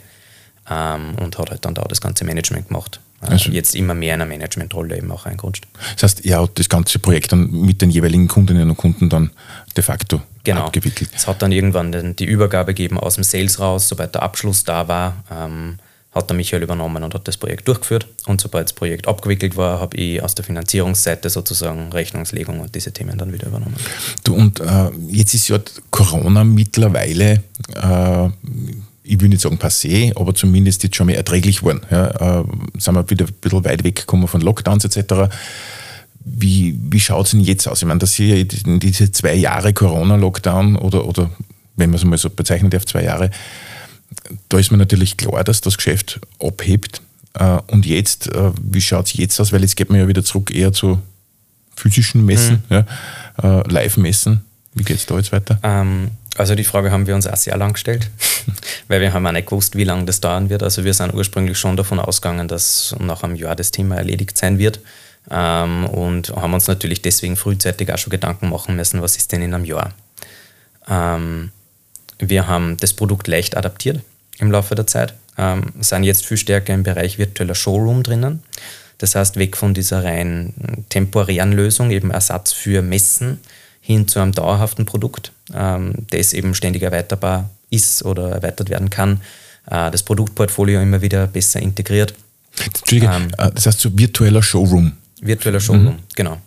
B: ähm, und hat halt dann da das ganze Management gemacht. Äh, also jetzt immer mehr in einer Managementrolle eben auch reingerutscht.
A: Das heißt, er hat das ganze Projekt dann mit den jeweiligen Kundinnen und Kunden dann de facto genau. abgewickelt.
B: Es hat dann irgendwann die Übergabe gegeben aus dem Sales raus, sobald der Abschluss da war. Ähm, hat der Michael übernommen und hat das Projekt durchgeführt. Und sobald das Projekt abgewickelt war, habe ich aus der Finanzierungsseite sozusagen Rechnungslegung und diese Themen dann wieder übernommen.
A: Du, und äh, jetzt ist ja Corona mittlerweile äh, ich will nicht sagen passé, aber zumindest jetzt schon mehr erträglich geworden. Ja, äh, sind wir wieder ein bisschen weit weggekommen von Lockdowns etc. Wie, wie schaut es denn jetzt aus? Ich meine, dass hier diese zwei Jahre Corona-Lockdown oder, oder wenn man es mal so bezeichnen darf, zwei Jahre, da ist mir natürlich klar, dass das Geschäft abhebt. Äh, und jetzt, äh, wie schaut es jetzt aus? Weil jetzt geht man ja wieder zurück eher zu physischen Messen, mhm. ja, äh, Live-Messen. Wie geht es da jetzt weiter?
B: Ähm, also die Frage haben wir uns auch sehr lang gestellt, weil wir haben auch nicht gewusst, wie lange das dauern wird. Also wir sind ursprünglich schon davon ausgegangen, dass nach einem Jahr das Thema erledigt sein wird ähm, und haben uns natürlich deswegen frühzeitig auch schon Gedanken machen müssen, was ist denn in einem Jahr. Ähm, wir haben das Produkt leicht adaptiert im Laufe der Zeit, ähm, sind jetzt viel stärker im Bereich virtueller Showroom drinnen. Das heißt, weg von dieser rein temporären Lösung, eben Ersatz für Messen, hin zu einem dauerhaften Produkt, ähm, das eben ständig erweiterbar ist oder erweitert werden kann. Äh, das Produktportfolio immer wieder besser integriert.
A: Entschuldige, ähm, äh, das heißt so virtueller Showroom.
B: Virtueller Showroom, mhm. genau.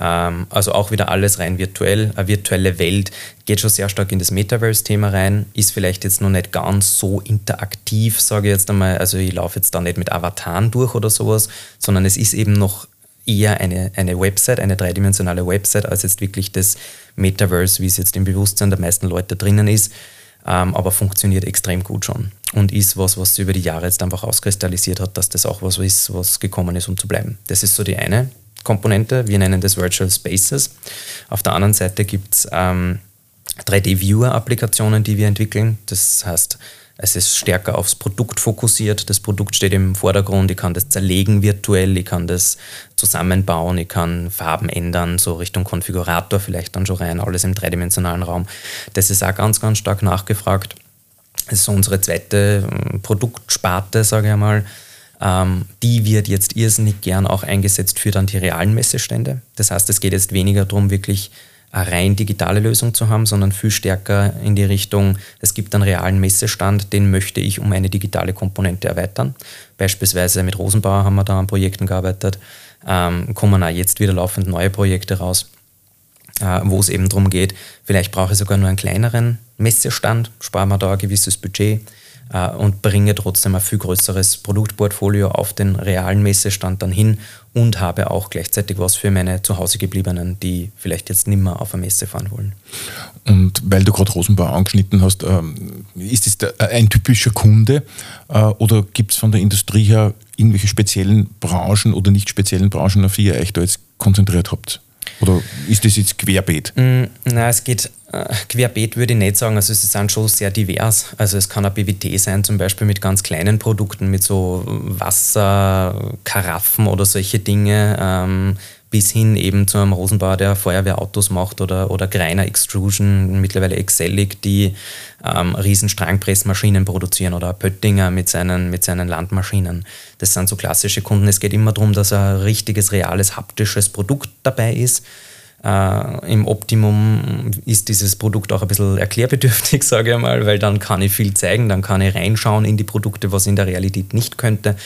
B: Ähm, also auch wieder alles rein virtuell. Eine virtuelle Welt geht schon sehr stark in das Metaverse-Thema rein, ist vielleicht jetzt noch nicht ganz so interaktiv, sage ich jetzt einmal. Also ich laufe jetzt da nicht mit Avataren durch oder sowas, sondern es ist eben noch eher eine, eine Website, eine dreidimensionale Website, als jetzt wirklich das Metaverse, wie es jetzt im Bewusstsein der meisten Leute drinnen ist. Ähm, aber funktioniert extrem gut schon und ist was, was über die Jahre jetzt einfach auskristallisiert hat, dass das auch was ist, was gekommen ist, um zu bleiben. Das ist so die eine Komponente. Wir nennen das Virtual Spaces. Auf der anderen Seite gibt es ähm, 3D-Viewer-Applikationen, die wir entwickeln. Das heißt, Es ist stärker aufs Produkt fokussiert. Das Produkt steht im Vordergrund. Ich kann das zerlegen virtuell, ich kann das zusammenbauen, ich kann Farben ändern, so Richtung Konfigurator vielleicht dann schon rein, alles im dreidimensionalen Raum. Das ist auch ganz, ganz stark nachgefragt. Das ist unsere zweite ähm, Produktsparte, sage ich einmal. Ähm, die wird jetzt irrsinnig gern auch eingesetzt für dann die realen Messestände. Das heißt, es geht jetzt weniger darum, wirklich eine rein digitale Lösung zu haben, sondern viel stärker in die Richtung, es gibt einen realen Messestand, den möchte ich um eine digitale Komponente erweitern. Beispielsweise mit Rosenbauer haben wir da an Projekten gearbeitet, ähm, kommen auch jetzt wieder laufend neue Projekte raus, äh, wo es eben darum geht, vielleicht brauche ich sogar nur einen kleineren Messestand, sparen wir da ein gewisses Budget äh, und bringe trotzdem ein viel größeres Produktportfolio auf den realen Messestand dann hin und habe auch gleichzeitig was für meine zu Hause gebliebenen, die vielleicht jetzt nicht mehr auf eine Messe fahren wollen.
A: Und weil du gerade Rosenbau angeschnitten hast, ähm, ist es ein typischer Kunde äh, oder gibt es von der Industrie her irgendwelche speziellen Branchen oder nicht speziellen Branchen, auf die ihr euch da jetzt konzentriert habt? Oder ist das jetzt querbeet?
B: Mm, nein, es geht äh, querbeet, würde ich nicht sagen. Also, es sind schon sehr divers. Also, es kann ein BWT sein, zum Beispiel mit ganz kleinen Produkten, mit so Wasserkaraffen oder solche Dinge. Ähm, bis hin eben zu einem Rosenbauer, der Feuerwehrautos macht oder, oder Greiner Extrusion, mittlerweile Excellic, die ähm, riesen produzieren oder Pöttinger mit seinen, mit seinen Landmaschinen. Das sind so klassische Kunden. Es geht immer darum, dass ein richtiges, reales, haptisches Produkt dabei ist. Äh, Im Optimum ist dieses Produkt auch ein bisschen erklärbedürftig, sage ich mal, weil dann kann ich viel zeigen, dann kann ich reinschauen in die Produkte, was in der Realität nicht könnte.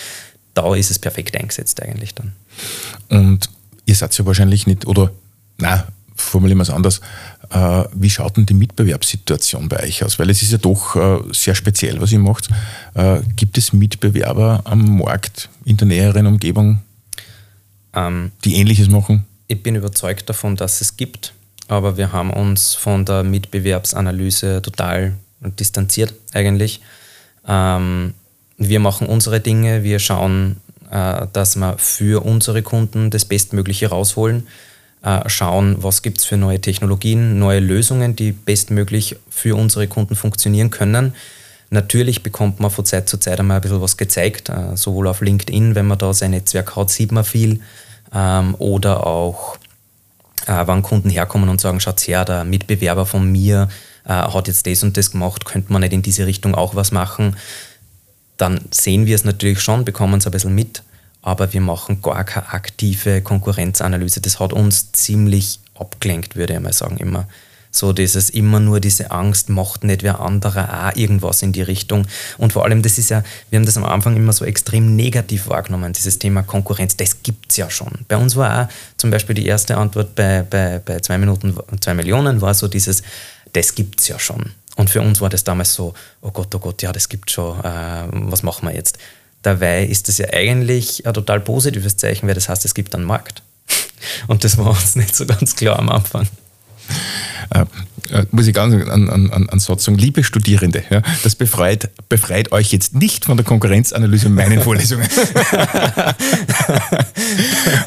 B: Da ist es perfekt eingesetzt eigentlich dann.
A: Und ihr seid ja wahrscheinlich nicht, oder na, formulieren wir es anders, äh, wie schaut denn die Mitbewerbssituation bei euch aus? Weil es ist ja doch äh, sehr speziell, was ihr macht. Äh, gibt es Mitbewerber am Markt in der näheren Umgebung, ähm, die Ähnliches machen?
B: Ich bin überzeugt davon, dass es gibt, aber wir haben uns von der Mitbewerbsanalyse total distanziert eigentlich. Ähm, wir machen unsere Dinge, wir schauen äh, dass wir für unsere Kunden das Bestmögliche rausholen, äh, schauen, was gibt es für neue Technologien, neue Lösungen, die bestmöglich für unsere Kunden funktionieren können. Natürlich bekommt man von Zeit zu Zeit einmal ein bisschen was gezeigt, äh, sowohl auf LinkedIn, wenn man da sein Netzwerk hat, sieht man viel, ähm, oder auch, wenn Kunden herkommen und sagen, schaut her, der Mitbewerber von mir hat jetzt das und das gemacht, könnte man nicht in diese Richtung auch was machen dann sehen wir es natürlich schon, bekommen es ein bisschen mit, aber wir machen gar keine aktive Konkurrenzanalyse. Das hat uns ziemlich abgelenkt, würde ich mal sagen, immer. So dieses immer nur diese Angst, macht nicht wer anderer auch irgendwas in die Richtung. Und vor allem, das ist ja, wir haben das am Anfang immer so extrem negativ wahrgenommen, dieses Thema Konkurrenz, das gibt es ja schon. Bei uns war auch zum Beispiel die erste Antwort bei, bei, bei zwei Minuten, zwei Millionen war so dieses, das gibt es ja schon. Und für uns war das damals so, oh Gott, oh Gott, ja, das gibt schon, äh, was machen wir jetzt? Dabei ist das ja eigentlich ein total positives Zeichen, weil das heißt, es gibt einen Markt. Und das war uns nicht so ganz klar am Anfang.
A: Äh, äh, muss ich ganz an, an, an Satz sagen, liebe Studierende, ja, das befreit, befreit euch jetzt nicht von der Konkurrenzanalyse in meinen Vorlesungen.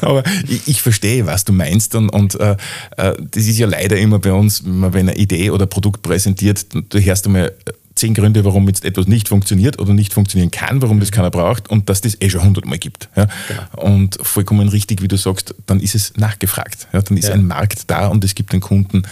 A: Aber ich, ich, verstehe, was du meinst und, und äh, äh, das ist ja leider immer bei uns, wenn man eine Idee oder Produkt präsentiert, du hörst einmal zehn Gründe, warum jetzt etwas nicht funktioniert oder nicht funktionieren kann, warum das keiner braucht und dass das eh schon hundertmal gibt. Ja? Genau. Und vollkommen richtig, wie du sagst, dann ist es nachgefragt. Ja? Dann ist ja. ein Markt da und es gibt einen Kunden,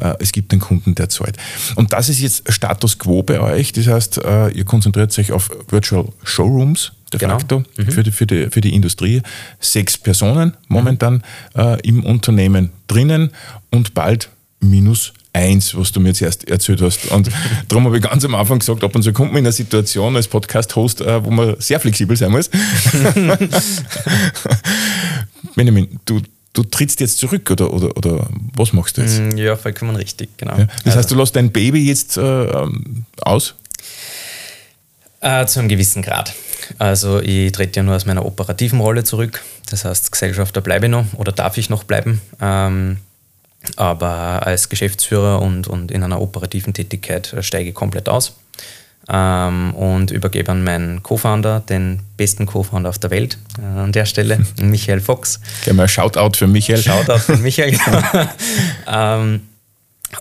A: äh, es gibt einen Kunden, der zahlt. Und das ist jetzt Status quo bei euch. Das heißt, äh, ihr konzentriert euch auf Virtual Showrooms de genau. facto mhm. für, die, für, die, für die Industrie. Sechs Personen momentan mhm. äh, im Unternehmen drinnen und bald minus eins, was du mir jetzt erst erzählt hast. Und darum habe ich ganz am Anfang gesagt, ab und zu kommt man in eine Situation als Podcast-Host, äh, wo man sehr flexibel sein muss. Benjamin, du, du trittst jetzt zurück oder, oder, oder was machst du jetzt?
B: Mm, ja, vollkommen richtig, genau.
A: Ja, das also. heißt, du lässt dein Baby jetzt äh, ähm, aus?
B: Äh, zu einem gewissen Grad. Also ich trete ja nur aus meiner operativen Rolle zurück. Das heißt, Gesellschafter bleibe ich noch oder darf ich noch bleiben. Ähm, aber als Geschäftsführer und, und in einer operativen Tätigkeit steige ich komplett aus ähm, und übergebe an meinen Co-Founder, den besten Co-Founder auf der Welt, äh, an der Stelle, Michael Fox.
A: Gerne mal Shoutout für Michael.
B: Shoutout für Michael. ähm,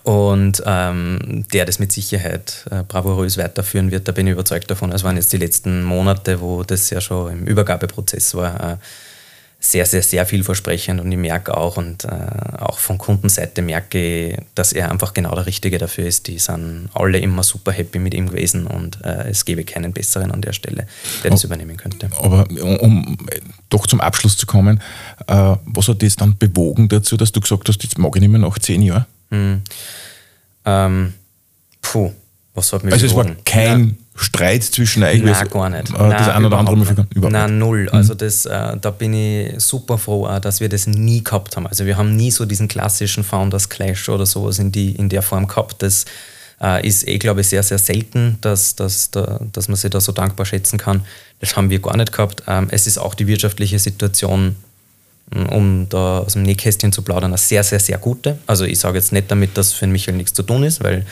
B: und ähm, der das mit Sicherheit äh, bravourös weiterführen wird, da bin ich überzeugt davon. Es waren jetzt die letzten Monate, wo das ja schon im Übergabeprozess war, äh, sehr, sehr, sehr vielversprechend und ich merke auch und äh, auch von Kundenseite merke ich, dass er einfach genau der Richtige dafür ist. Die sind alle immer super happy mit ihm gewesen und äh, es gäbe keinen besseren an der Stelle, der das übernehmen könnte.
A: Aber um, um, doch zum Abschluss zu kommen, äh, was hat das dann bewogen dazu, dass du gesagt hast, jetzt mag ich nicht mehr nach zehn Jahren? Hm.
B: Ähm, puh, was hat mich
A: Also bewogen? es war kein... Ja Streit zwischen euch?
B: Nein, gar nicht. Äh,
A: das
B: Nein,
A: ein oder andere Mal
B: überhaupt Nein, null. Mhm. Also das, äh, da bin ich super froh, auch, dass wir das nie gehabt haben. Also wir haben nie so diesen klassischen Founders Clash oder sowas in, die, in der Form gehabt. Das äh, ist eh, glaube ich, sehr, sehr selten, dass, dass, da, dass man sich da so dankbar schätzen kann. Das haben wir gar nicht gehabt. Ähm, es ist auch die wirtschaftliche Situation um da aus dem Nähkästchen zu plaudern, eine sehr, sehr, sehr gute. Also ich sage jetzt nicht damit, dass für Michael nichts zu tun ist, weil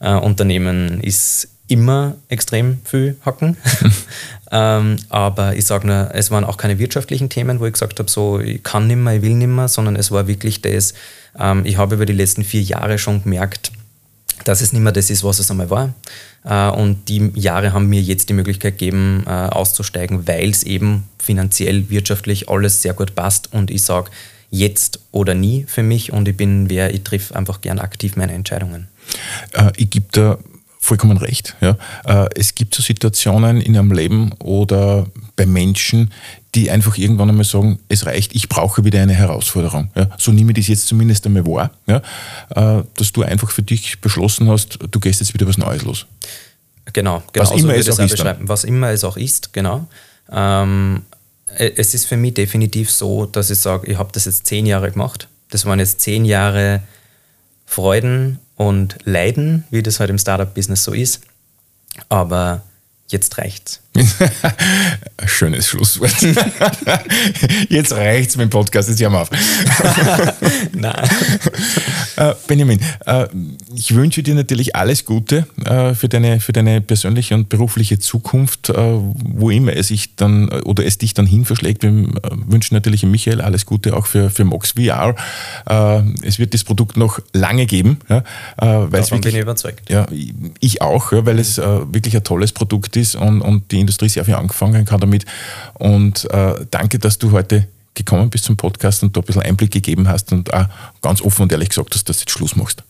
B: äh, Unternehmen ist immer extrem viel hacken. ähm, aber ich sage nur, es waren auch keine wirtschaftlichen Themen, wo ich gesagt habe, so ich kann nicht mehr, ich will nicht mehr, sondern es war wirklich das, ähm, ich habe über die letzten vier Jahre schon gemerkt, dass es nicht mehr das ist, was es einmal war. Äh, und die Jahre haben mir jetzt die Möglichkeit gegeben, äh, auszusteigen, weil es eben finanziell, wirtschaftlich alles sehr gut passt und ich sage, jetzt oder nie für mich und ich bin wer, ich triff einfach gern aktiv meine Entscheidungen.
A: Äh, ich gebe da vollkommen recht. Ja. Äh, es gibt so Situationen in einem Leben oder bei Menschen, die einfach irgendwann einmal sagen, es reicht, ich brauche wieder eine Herausforderung. Ja. So nehme ich das jetzt zumindest einmal wahr, ja, äh, dass du einfach für dich beschlossen hast, du gehst jetzt wieder was Neues los.
B: Genau, genau was immer es auch ist. Was immer es auch ist, genau. Ähm, äh, es ist für mich definitiv so, dass ich sage, ich habe das jetzt zehn Jahre gemacht. Das waren jetzt zehn Jahre Freuden und Leiden, wie das halt im Startup-Business so ist. Aber jetzt reicht's.
A: Schönes Schlusswort. Jetzt reicht's mit dem Podcast, jetzt hören wir auf. Nein. Äh, Benjamin, äh, ich wünsche dir natürlich alles Gute äh, für, deine, für deine persönliche und berufliche Zukunft, wo immer es sich dann oder es dich dann hin verschlägt. Wir wünschen natürlich Michael alles Gute auch für, für Mox VR. Es wird das Produkt noch lange geben.
B: Weil Davon wirklich, bin ich überzeugt.
A: Ja, ich auch, weil es wirklich ein tolles Produkt ist und, und die Industrie sehr viel angefangen kann damit. Und äh, danke, dass du heute gekommen bist zum Podcast und da ein bisschen Einblick gegeben hast und auch ganz offen und ehrlich gesagt hast, dass du jetzt Schluss machst.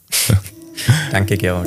B: danke, Georg.